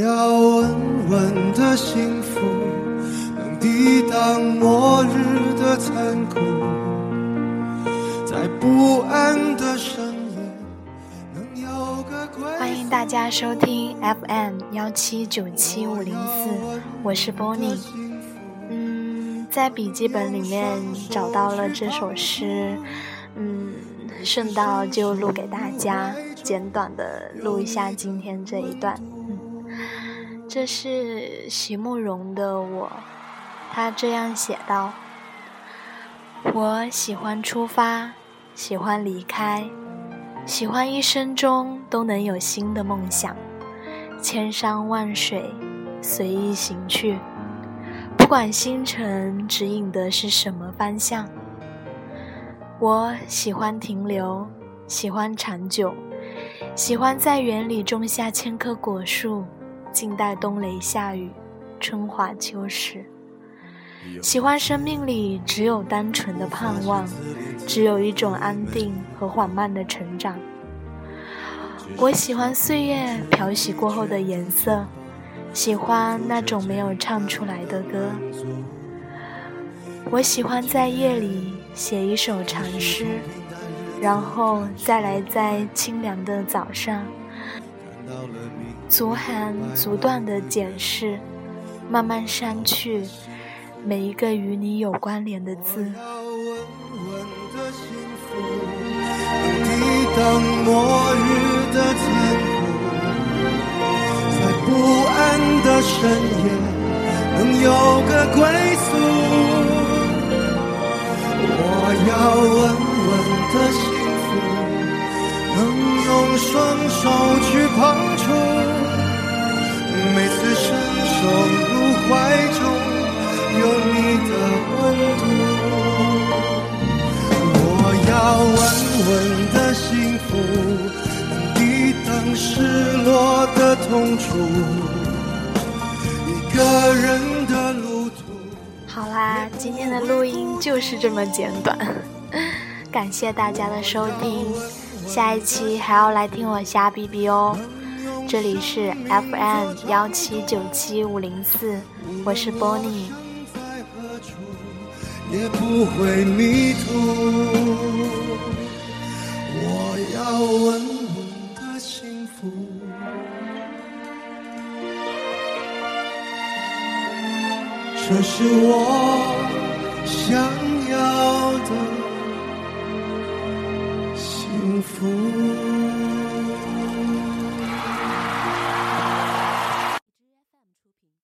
要稳稳的幸福，能抵挡末日的残酷，在不安的深夜，能有个归欢迎大家收听 FM 幺七九七五零四，我是 Bonnie。嗯，在笔记本里面找到了这首诗，嗯，顺道就录给大家，简短的录一下今天这一段。这是席慕容的《我》，他这样写道：我喜欢出发，喜欢离开。喜欢一生中都能有新的梦想，千山万水随意行去，不管星辰指引的是什么方向。我喜欢停留，喜欢长久，喜欢在园里种下千棵果树，静待冬雷夏雨，春华秋实。喜欢生命里只有单纯的盼望，只有一种安定和缓慢的成长。我喜欢岁月漂洗过后的颜色，喜欢那种没有唱出来的歌。我喜欢在夜里写一首长诗，然后再来在清凉的早上，逐行逐段的检视，慢慢删去。每一个与你有关联的字。能有个归宿。我要稳稳的幸，能用双手去碰触，每次伸手入怀中。有你的温度，我要稳稳的幸福，抵挡失落的痛楚。一个人的路途。好啦，今天的录音就是这么简短，感谢大家的收听，下一期还要来听我瞎逼逼哦。这里是 FM 幺七九七五零四，我是 Bonnie。也不会迷途。我要的，福。